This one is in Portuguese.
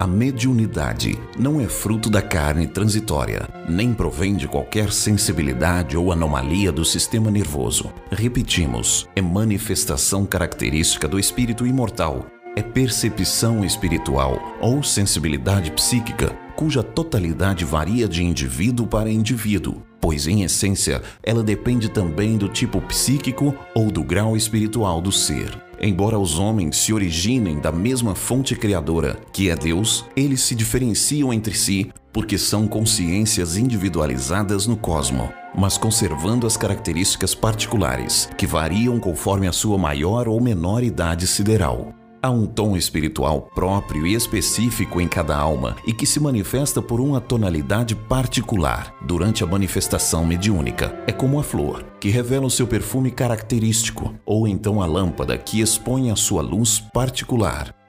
A mediunidade não é fruto da carne transitória, nem provém de qualquer sensibilidade ou anomalia do sistema nervoso. Repetimos, é manifestação característica do espírito imortal. É percepção espiritual ou sensibilidade psíquica, cuja totalidade varia de indivíduo para indivíduo, pois em essência ela depende também do tipo psíquico ou do grau espiritual do ser. Embora os homens se originem da mesma fonte criadora, que é Deus, eles se diferenciam entre si porque são consciências individualizadas no cosmo, mas conservando as características particulares, que variam conforme a sua maior ou menor idade sideral. Há um tom espiritual próprio e específico em cada alma e que se manifesta por uma tonalidade particular durante a manifestação mediúnica. É como a flor, que revela o seu perfume característico, ou então a lâmpada que expõe a sua luz particular.